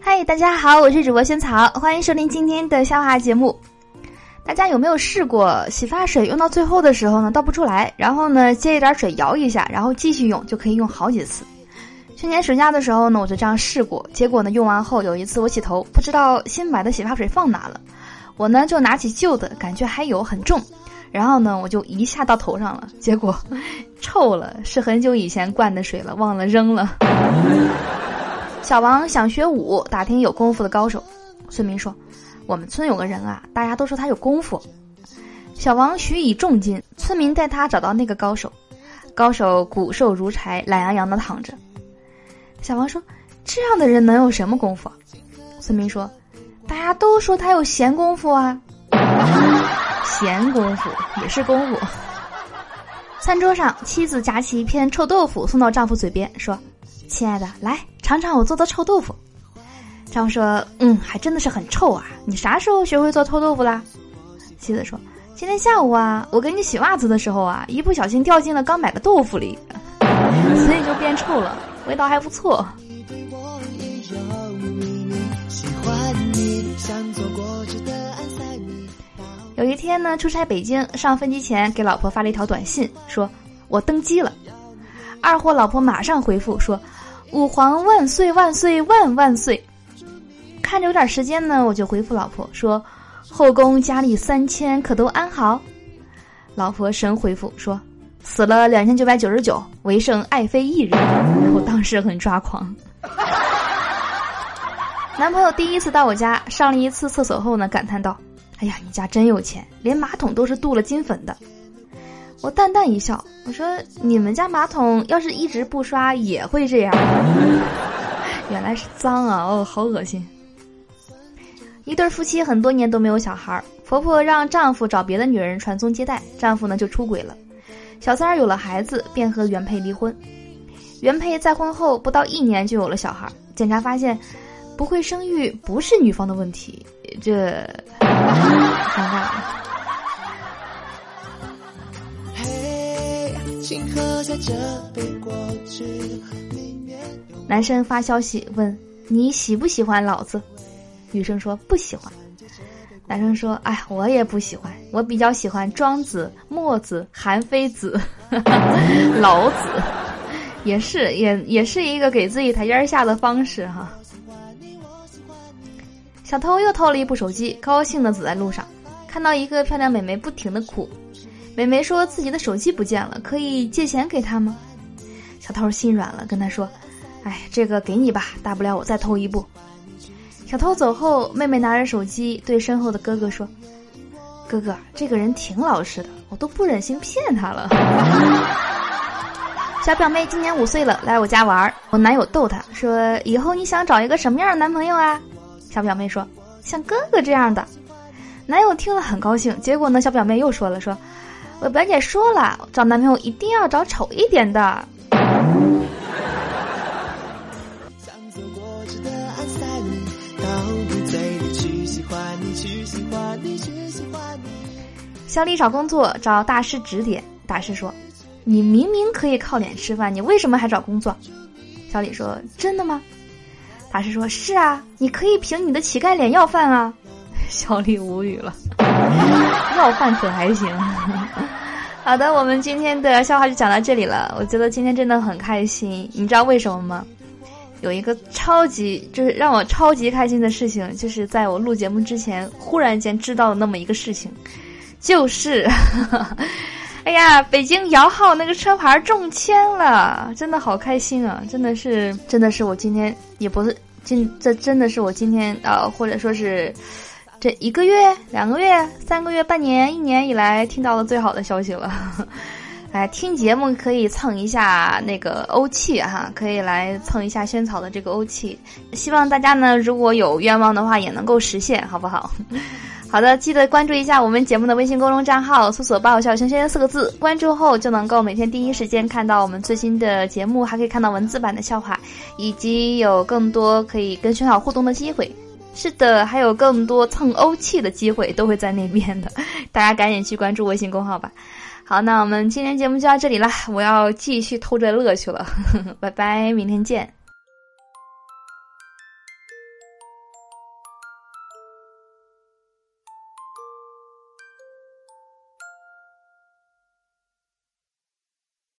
嗨，大家好，我是主播萱草，欢迎收听今天的笑话节目。大家有没有试过洗发水用到最后的时候呢，倒不出来，然后呢接一点水摇一下，然后继续用，就可以用好几次。去年暑假的时候呢，我就这样试过，结果呢用完后有一次我洗头，不知道新买的洗发水放哪了，我呢就拿起旧的，感觉还有很重，然后呢我就一下到头上了，结果臭了，是很久以前灌的水了，忘了扔了。小王想学武，打听有功夫的高手，村民说。我们村有个人啊，大家都说他有功夫。小王许以重金，村民带他找到那个高手。高手骨瘦如柴，懒洋洋的躺着。小王说：“这样的人能有什么功夫？”村民说：“大家都说他有闲工夫啊。”闲工夫也是功夫。餐桌上，妻子夹起一片臭豆腐送到丈夫嘴边，说：“亲爱的，来尝尝我做的臭豆腐。”丈夫说：“嗯，还真的是很臭啊！你啥时候学会做臭豆腐啦？”妻子说：“今天下午啊，我给你洗袜子的时候啊，一不小心掉进了刚买的豆腐里，所以就变臭了，味道还不错。”有一天呢，出差北京，上飞机前给老婆发了一条短信，说：“我登机了。”二货老婆马上回复说：“吾皇万岁万岁万万岁！”看着有点时间呢，我就回复老婆说：“后宫佳丽三千，可都安好？”老婆神回复说：“死了两千九百九十九，唯剩爱妃一人。”我当时很抓狂。男朋友第一次到我家上了一次厕所后呢，感叹道：“哎呀，你家真有钱，连马桶都是镀了金粉的。”我淡淡一笑，我说：“你们家马桶要是一直不刷也会这样。”原来是脏啊！哦，好恶心。一对夫妻很多年都没有小孩，婆婆让丈夫找别的女人传宗接代，丈夫呢就出轨了。小三儿有了孩子，便和原配离婚。原配再婚后不到一年就有了小孩，检查发现不会生育不是女方的问题，这尴尬了。男生发消息问你喜不喜欢老子？女生说不喜欢，男生说：“哎，我也不喜欢，我比较喜欢庄子、墨子、韩非子、老子，也是也也是一个给自己台阶下的方式哈。”小偷又偷了一部手机，高兴的走在路上，看到一个漂亮美眉不停的哭，美眉说自己的手机不见了，可以借钱给她吗？小偷心软了，跟她说：“哎，这个给你吧，大不了我再偷一部。”小偷走后，妹妹拿着手机对身后的哥哥说：“哥哥，这个人挺老实的，我都不忍心骗他了。”小表妹今年五岁了，来我家玩。我男友逗她说：“以后你想找一个什么样的男朋友啊？”小表妹说：“像哥哥这样的。”男友听了很高兴。结果呢，小表妹又说了：“说我表姐说了，找男朋友一定要找丑一点的。”小李找工作找大师指点，大师说：“你明明可以靠脸吃饭，你为什么还找工作？”小李说：“真的吗？”大师说：“是啊，你可以凭你的乞丐脸要饭啊。”小李无语了，要饭可还行？好的，我们今天的笑话就讲到这里了。我觉得今天真的很开心，你知道为什么吗？有一个超级就是让我超级开心的事情，就是在我录节目之前，忽然间知道了那么一个事情，就是，哎呀，北京摇号那个车牌中签了，真的好开心啊！真的是，真的是我今天也不是今这真的是我今天呃，或者说是这一个月、两个月、三个月、半年、一年以来听到的最好的消息了。哎，听节目可以蹭一下那个欧气哈，可以来蹭一下萱草的这个欧气。希望大家呢，如果有愿望的话，也能够实现，好不好？好的，记得关注一下我们节目的微信公众账号，搜索“爆笑轩轩”四个字，关注后就能够每天第一时间看到我们最新的节目，还可以看到文字版的笑话，以及有更多可以跟萱草互动的机会。是的，还有更多蹭欧气的机会都会在那边的，大家赶紧去关注微信公号吧。好，那我们今天节目就到这里了，我要继续偷着乐去了，呵 呵拜拜，明天见。